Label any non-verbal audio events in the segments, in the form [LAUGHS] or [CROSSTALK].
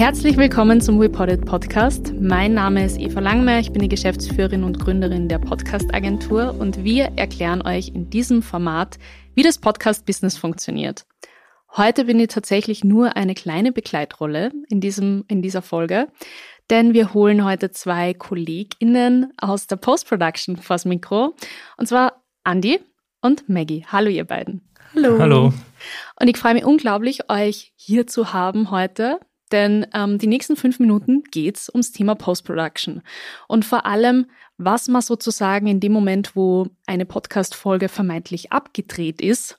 Herzlich willkommen zum WePodit Podcast. Mein Name ist Eva Langmeier, ich bin die Geschäftsführerin und Gründerin der Podcast-Agentur und wir erklären euch in diesem Format, wie das Podcast-Business funktioniert. Heute bin ich tatsächlich nur eine kleine Begleitrolle in, diesem, in dieser Folge, denn wir holen heute zwei KollegInnen aus der Post-Production vors Mikro, und zwar Andi und Maggie. Hallo ihr beiden. Hallo. Hallo. Und ich freue mich unglaublich, euch hier zu haben heute, denn ähm, die nächsten fünf Minuten geht's ums Thema Post-Production. Und vor allem, was man sozusagen in dem Moment, wo eine Podcast-Folge vermeintlich abgedreht ist,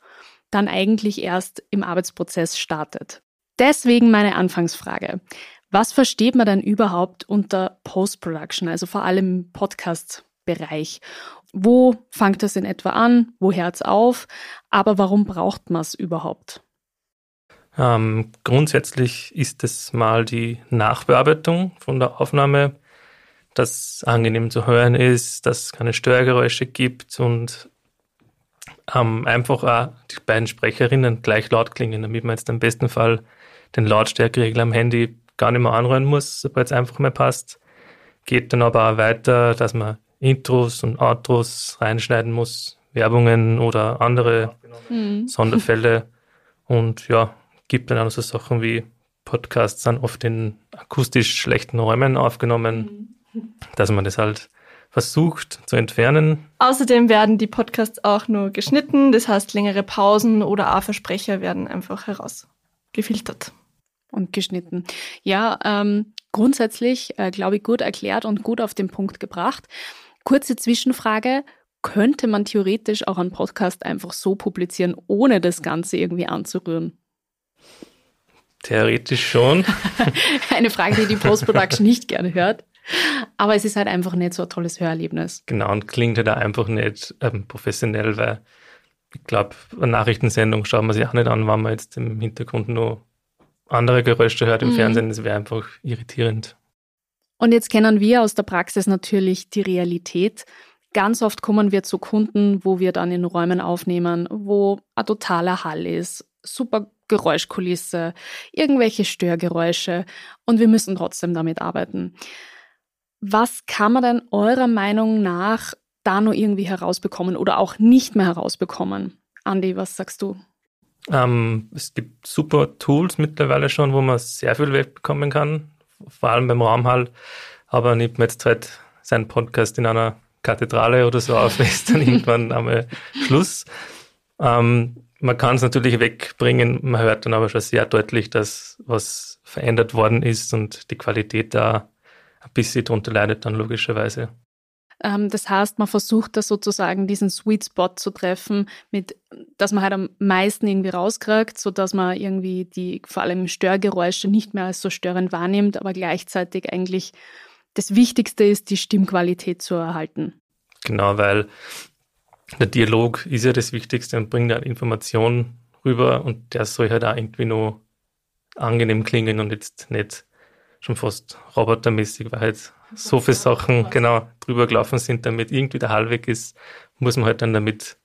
dann eigentlich erst im Arbeitsprozess startet. Deswegen meine Anfangsfrage. Was versteht man denn überhaupt unter Post-Production, also vor allem im Podcast-Bereich? Wo fängt das in etwa an? Wo hört es auf? Aber warum braucht man es überhaupt? Ähm, grundsätzlich ist es mal die Nachbearbeitung von der Aufnahme, dass angenehm zu hören ist, dass es keine Störgeräusche gibt und ähm, einfach auch die beiden Sprecherinnen gleich laut klingen, damit man jetzt im besten Fall den Lautstärkeregler am Handy gar nicht mehr anrühren muss, sobald es einfach mal passt. Geht dann aber auch weiter, dass man Intros und Outros reinschneiden muss, Werbungen oder andere mhm. Sonderfälle. Und ja, gibt dann auch so Sachen wie Podcasts sind oft in akustisch schlechten Räumen aufgenommen, mhm. dass man das halt versucht zu entfernen. Außerdem werden die Podcasts auch nur geschnitten, das heißt längere Pausen oder A-Versprecher werden einfach herausgefiltert. Und geschnitten. Ja, ähm, grundsätzlich, äh, glaube ich, gut erklärt und gut auf den Punkt gebracht. Kurze Zwischenfrage. Könnte man theoretisch auch einen Podcast einfach so publizieren, ohne das Ganze irgendwie anzurühren? Theoretisch schon. [LAUGHS] Eine Frage, die die Post-Production nicht gerne hört. Aber es ist halt einfach nicht so ein tolles Hörerlebnis. Genau, und klingt halt auch einfach nicht ähm, professionell, weil ich glaube, eine Nachrichtensendung schaut man sich auch nicht an, wenn man jetzt im Hintergrund nur andere Geräusche hört im mhm. Fernsehen. Das wäre einfach irritierend. Und jetzt kennen wir aus der Praxis natürlich die Realität. Ganz oft kommen wir zu Kunden, wo wir dann in Räumen aufnehmen, wo ein totaler Hall ist, super Geräuschkulisse, irgendwelche Störgeräusche und wir müssen trotzdem damit arbeiten. Was kann man denn eurer Meinung nach da nur irgendwie herausbekommen oder auch nicht mehr herausbekommen? Andi, was sagst du? Ähm, es gibt super Tools mittlerweile schon, wo man sehr viel wegbekommen kann, vor allem beim Raumhall. Aber nimmt man jetzt halt seinen Podcast in einer Kathedrale oder so auf, [LAUGHS] ist dann [LAUGHS] irgendwann einmal Schluss. Ähm, man kann es natürlich wegbringen, man hört dann aber schon sehr deutlich, dass was verändert worden ist und die Qualität da ein bisschen darunter leidet dann logischerweise. Ähm, das heißt, man versucht da sozusagen diesen Sweet Spot zu treffen, mit, dass man halt am meisten irgendwie rauskriegt, sodass man irgendwie die vor allem Störgeräusche nicht mehr als so störend wahrnimmt, aber gleichzeitig eigentlich das Wichtigste ist, die Stimmqualität zu erhalten. Genau, weil der Dialog ist ja das Wichtigste und bringt halt Informationen rüber und der soll halt auch irgendwie nur angenehm klingen und jetzt nicht schon fast robotermäßig, weil halt so viele Sachen genau drüber gelaufen sind, damit irgendwie der Hall weg ist, muss man halt dann damit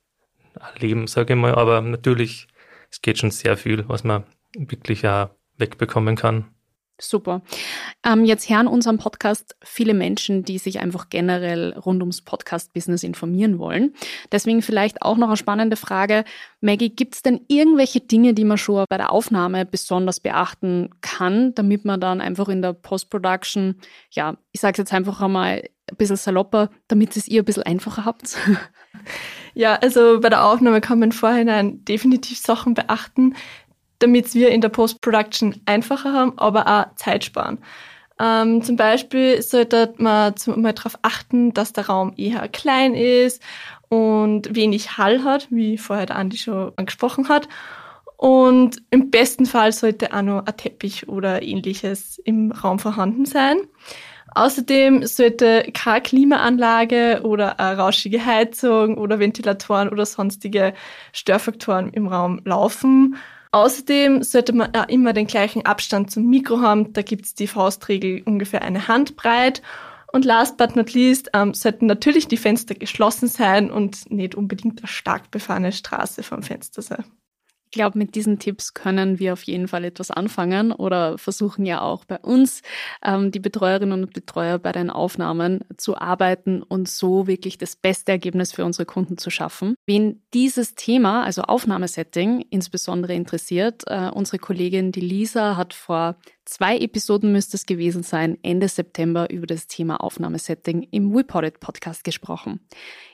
leben, sage ich mal. Aber natürlich, es geht schon sehr viel, was man wirklich auch wegbekommen kann. Super. Ähm, jetzt hören unseren Podcast viele Menschen, die sich einfach generell rund ums Podcast-Business informieren wollen. Deswegen vielleicht auch noch eine spannende Frage. Maggie, gibt es denn irgendwelche Dinge, die man schon bei der Aufnahme besonders beachten kann, damit man dann einfach in der Post-Production, ja, ich sage jetzt einfach einmal ein bisschen salopper, damit es ihr ein bisschen einfacher habt? [LAUGHS] Ja, also bei der Aufnahme kann man Vorhinein definitiv Sachen beachten, damit wir in der Post-Production einfacher haben, aber auch Zeit sparen. Ähm, zum Beispiel sollte man zum, mal darauf achten, dass der Raum eher klein ist und wenig Hall hat, wie vorher der Andi schon angesprochen hat. Und im besten Fall sollte auch noch ein Teppich oder ähnliches im Raum vorhanden sein. Außerdem sollte keine Klimaanlage oder eine rauschige Heizung oder Ventilatoren oder sonstige Störfaktoren im Raum laufen. Außerdem sollte man immer den gleichen Abstand zum Mikro haben. Da gibt es die Faustregel ungefähr eine Handbreit. Und last but not least ähm, sollten natürlich die Fenster geschlossen sein und nicht unbedingt eine stark befahrene Straße vom Fenster sein. Ich glaube, mit diesen Tipps können wir auf jeden Fall etwas anfangen oder versuchen ja auch bei uns ähm, die Betreuerinnen und Betreuer bei den Aufnahmen zu arbeiten und so wirklich das beste Ergebnis für unsere Kunden zu schaffen. Wen dieses Thema, also Aufnahmesetting, insbesondere interessiert, äh, unsere Kollegin die Lisa hat vor zwei Episoden müsste es gewesen sein, Ende September über das Thema Aufnahmesetting im WePodit Podcast gesprochen.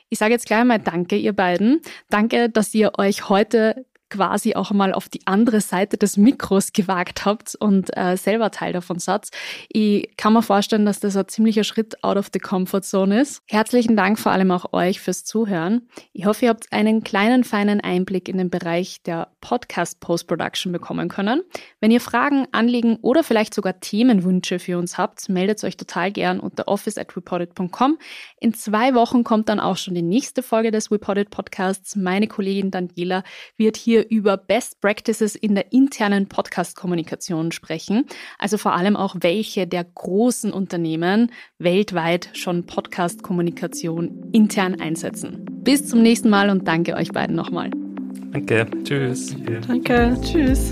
Ich sage jetzt gleich einmal Danke, ihr beiden. Danke, dass ihr euch heute quasi auch mal auf die andere Seite des Mikros gewagt habt und äh, selber Teil davon seid. Ich kann mir vorstellen, dass das ein ziemlicher Schritt out of the comfort zone ist. Herzlichen Dank vor allem auch euch fürs Zuhören. Ich hoffe, ihr habt einen kleinen, feinen Einblick in den Bereich der Podcast Post-Production bekommen können. Wenn ihr Fragen, Anliegen oder vielleicht sogar Themenwünsche für uns habt, meldet euch total gern unter office at reported.com. In zwei Wochen kommt dann auch schon die nächste Folge des Reported Podcasts. Meine Kollegin Daniela wird hier über Best Practices in der internen Podcast-Kommunikation sprechen. Also vor allem auch, welche der großen Unternehmen weltweit schon Podcast-Kommunikation intern einsetzen. Bis zum nächsten Mal und danke euch beiden nochmal. Danke. Tschüss. Danke. Tschüss.